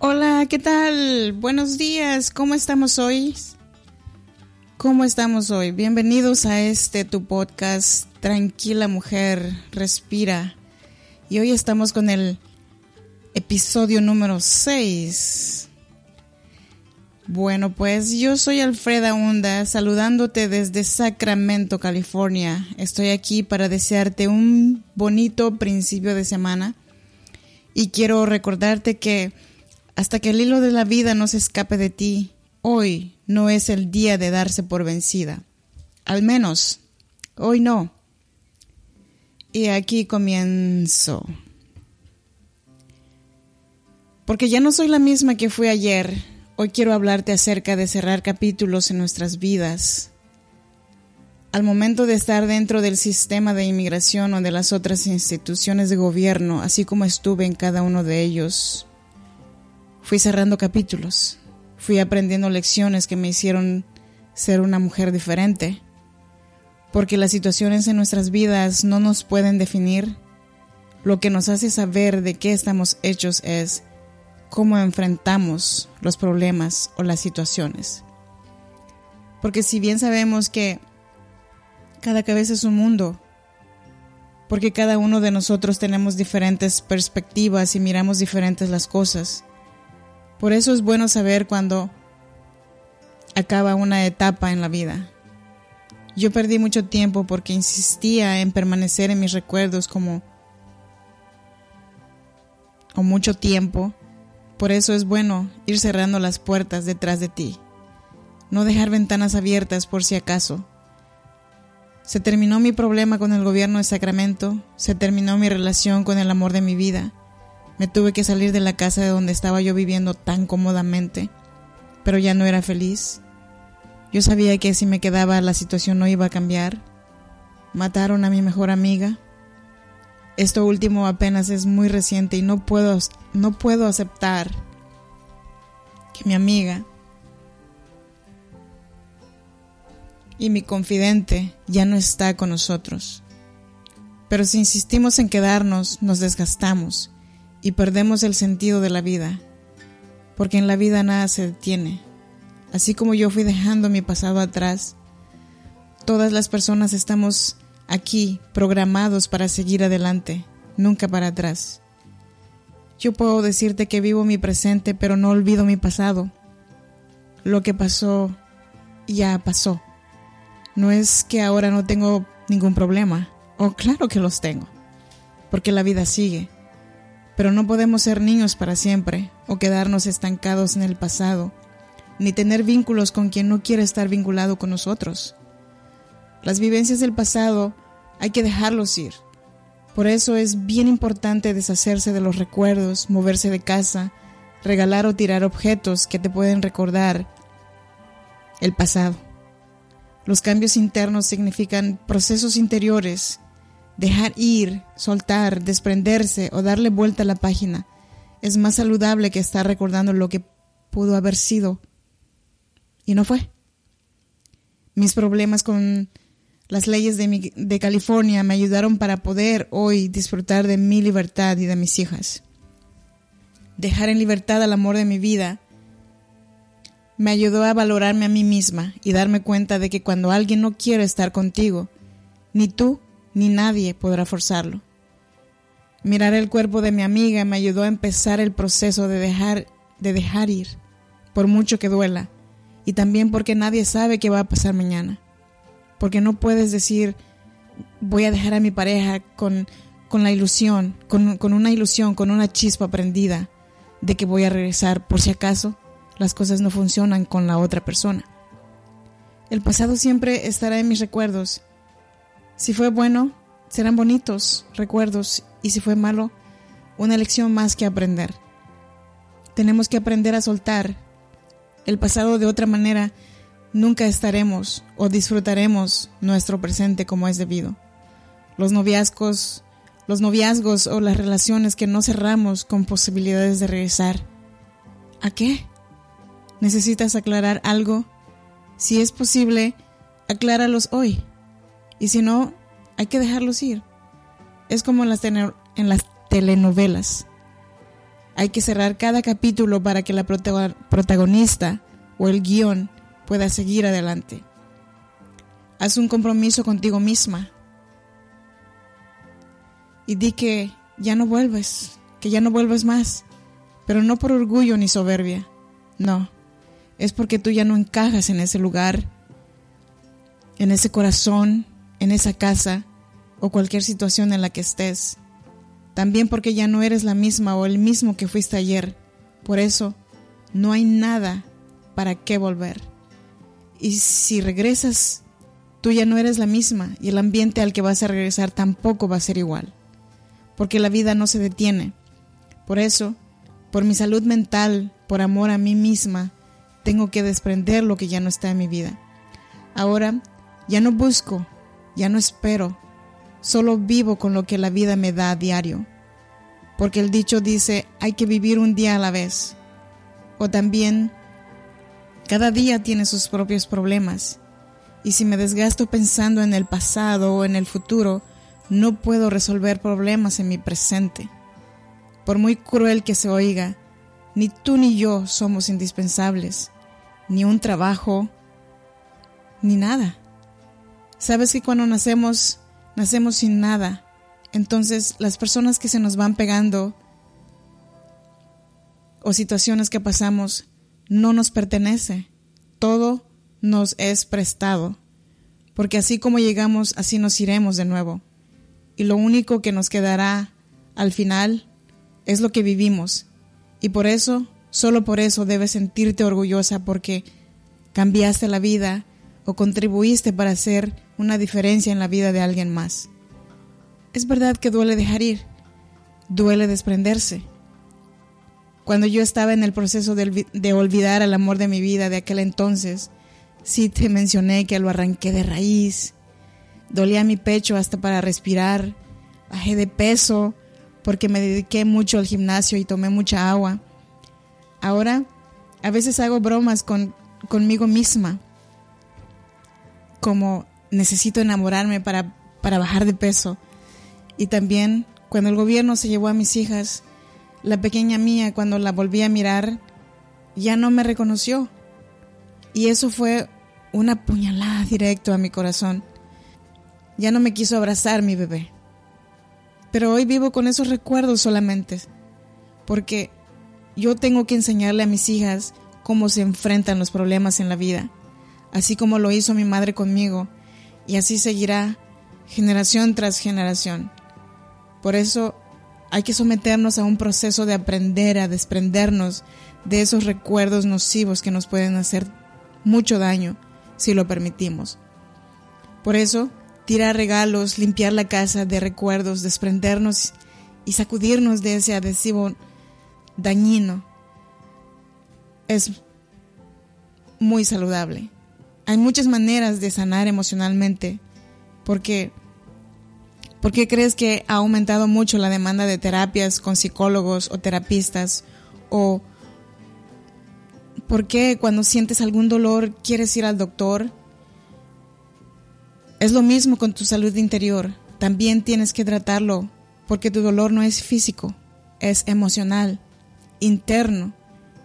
Hola, ¿qué tal? Buenos días, ¿cómo estamos hoy? ¿Cómo estamos hoy? Bienvenidos a este tu podcast Tranquila Mujer, Respira. Y hoy estamos con el episodio número 6. Bueno, pues yo soy Alfreda Hunda, saludándote desde Sacramento, California. Estoy aquí para desearte un bonito principio de semana y quiero recordarte que hasta que el hilo de la vida no se escape de ti, hoy no es el día de darse por vencida. Al menos, hoy no. Y aquí comienzo. Porque ya no soy la misma que fui ayer. Hoy quiero hablarte acerca de cerrar capítulos en nuestras vidas. Al momento de estar dentro del sistema de inmigración o de las otras instituciones de gobierno, así como estuve en cada uno de ellos, Fui cerrando capítulos, fui aprendiendo lecciones que me hicieron ser una mujer diferente, porque las situaciones en nuestras vidas no nos pueden definir. Lo que nos hace saber de qué estamos hechos es cómo enfrentamos los problemas o las situaciones. Porque si bien sabemos que cada cabeza es un mundo, porque cada uno de nosotros tenemos diferentes perspectivas y miramos diferentes las cosas, por eso es bueno saber cuando acaba una etapa en la vida. Yo perdí mucho tiempo porque insistía en permanecer en mis recuerdos como o mucho tiempo. Por eso es bueno ir cerrando las puertas detrás de ti. No dejar ventanas abiertas por si acaso. Se terminó mi problema con el gobierno de Sacramento, se terminó mi relación con el amor de mi vida. Me tuve que salir de la casa de donde estaba yo viviendo tan cómodamente, pero ya no era feliz. Yo sabía que si me quedaba la situación no iba a cambiar. Mataron a mi mejor amiga. Esto último apenas es muy reciente y no puedo, no puedo aceptar que mi amiga y mi confidente ya no está con nosotros. Pero si insistimos en quedarnos, nos desgastamos y perdemos el sentido de la vida, porque en la vida nada se detiene. Así como yo fui dejando mi pasado atrás, todas las personas estamos aquí programados para seguir adelante, nunca para atrás. Yo puedo decirte que vivo mi presente, pero no olvido mi pasado. Lo que pasó ya pasó. No es que ahora no tengo ningún problema. Oh, claro que los tengo. Porque la vida sigue. Pero no podemos ser niños para siempre o quedarnos estancados en el pasado, ni tener vínculos con quien no quiere estar vinculado con nosotros. Las vivencias del pasado hay que dejarlos ir. Por eso es bien importante deshacerse de los recuerdos, moverse de casa, regalar o tirar objetos que te pueden recordar el pasado. Los cambios internos significan procesos interiores Dejar ir, soltar, desprenderse o darle vuelta a la página es más saludable que estar recordando lo que pudo haber sido y no fue. Mis problemas con las leyes de, de, California me ayudaron para poder hoy disfrutar de mi libertad y de mis hijas. Dejar en libertad al amor de mi vida me ayudó a valorarme a mí misma y darme cuenta de que cuando alguien no quiere estar contigo, ni tú ni nadie podrá forzarlo. Mirar el cuerpo de mi amiga me ayudó a empezar el proceso de dejar, de dejar ir, por mucho que duela, y también porque nadie sabe qué va a pasar mañana. Porque no puedes decir, voy a dejar a mi pareja con, con la ilusión, con, con una ilusión, con una chispa prendida de que voy a regresar por si acaso las cosas no funcionan con la otra persona. El pasado siempre estará en mis recuerdos si fue bueno, serán bonitos recuerdos y si fue malo, una lección más que aprender. Tenemos que aprender a soltar el pasado de otra manera. Nunca estaremos o disfrutaremos nuestro presente como es debido. Los noviazgos, los noviazgos o las relaciones que no cerramos con posibilidades de regresar. ¿A qué? ¿Necesitas aclarar algo? Si es posible, acláralos hoy. Y si no, hay que dejarlos ir. Es como en las, en las telenovelas. Hay que cerrar cada capítulo para que la protagonista o el guion pueda seguir adelante. Haz un compromiso contigo misma y di que ya no vuelves, que ya no vuelves más, pero no por orgullo ni soberbia, no, es porque tú ya no encajas en ese lugar, en ese corazón, en esa casa o cualquier situación en la que estés. También porque ya no eres la misma o el mismo que fuiste ayer. Por eso, no hay nada para qué volver. Y si regresas, tú ya no eres la misma y el ambiente al que vas a regresar tampoco va a ser igual porque la vida no se detiene. Por eso, por mi salud mental, por amor a mí misma, tengo que desprender lo que ya no está en mi vida. Ahora ya no busco, ya no espero, solo vivo con lo que la vida me da a diario. Porque el dicho dice, hay que vivir un día a la vez. O también, cada día tiene sus propios problemas. Y si me desgasto pensando en el pasado o en el futuro, no puedo resolver problemas en mi presente. Por muy cruel que se oiga, ni tú ni yo somos indispensables, ni un trabajo, ni nada. Sabes que cuando nacemos, nacemos sin nada. Entonces las personas que se nos van pegando o situaciones que pasamos no nos pertenece. Todo nos es prestado. Porque así como llegamos, así nos iremos de nuevo y lo único que nos quedará al final es lo que vivimos. Y por eso, solo por eso debes sentirte orgullosa porque cambiaste la vida o contribuiste para hacer una diferencia en la vida de alguien más. Es verdad que duele dejar ir, duele desprenderse. Cuando yo estaba en el proceso de, de olvidar al amor de mi vida de aquel entonces, sí te mencioné que lo arranqué de raíz, Dolía mi pecho hasta para respirar. Bajé de peso porque me dediqué mucho al gimnasio y tomé mucha agua. Ahora a veces hago bromas con, conmigo misma, como necesito enamorarme para, para bajar de peso. Y también cuando el gobierno se llevó a mis hijas, la pequeña mía cuando la volví a mirar ya no me reconoció. Y eso fue una puñalada directo a mi corazón. Ya no me quiso abrazar mi bebé. Pero hoy vivo con esos recuerdos solamente, porque yo tengo que enseñarle a mis hijas cómo se enfrentan los problemas en la vida, así como lo hizo mi madre conmigo, y así seguirá generación tras generación. Por eso hay que someternos a un proceso de aprender a desprendernos de esos recuerdos nocivos que nos pueden hacer mucho daño si lo permitimos. Por eso tirar regalos, limpiar la casa de recuerdos, desprendernos y sacudirnos de ese adhesivo dañino es muy saludable. Hay muchas maneras de sanar emocionalmente porque ¿Por qué crees que ha aumentado mucho la demanda de terapias con psicólogos o terapistas? ¿O por qué cuando sientes algún dolor quieres ir al doctor? Es lo mismo con tu salud interior. También tienes que tratarlo porque tu dolor no es físico, es emocional, interno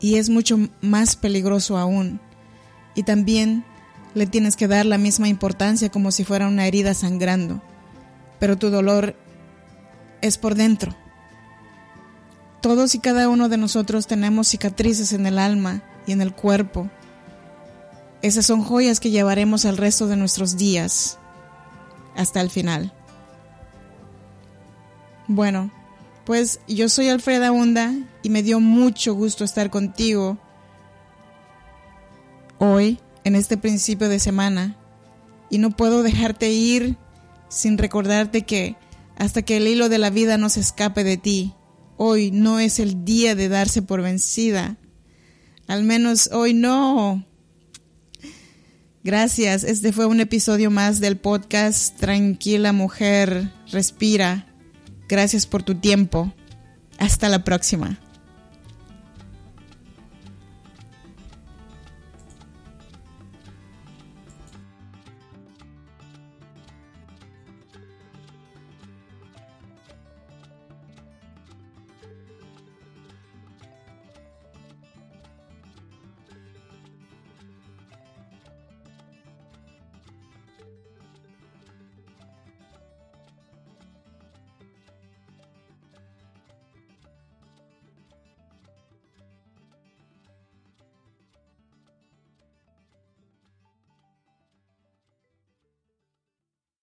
y es mucho más peligroso aún. Y también le tienes que dar la misma importancia como si fuera una herida sangrando. Pero tu dolor es por dentro. Todos y cada uno de nosotros tenemos cicatrices en el alma y en el cuerpo. Esas son joyas que llevaremos al resto de nuestros días hasta el final. Bueno, pues yo soy Alfreda Hunda y me dio mucho gusto estar contigo hoy, en este principio de semana. Y no puedo dejarte ir sin recordarte que hasta que el hilo de la vida no se escape de ti, hoy no es el día de darse por vencida. Al menos hoy no. Gracias, este fue un episodio más del podcast Tranquila Mujer, Respira. Gracias por tu tiempo. Hasta la próxima.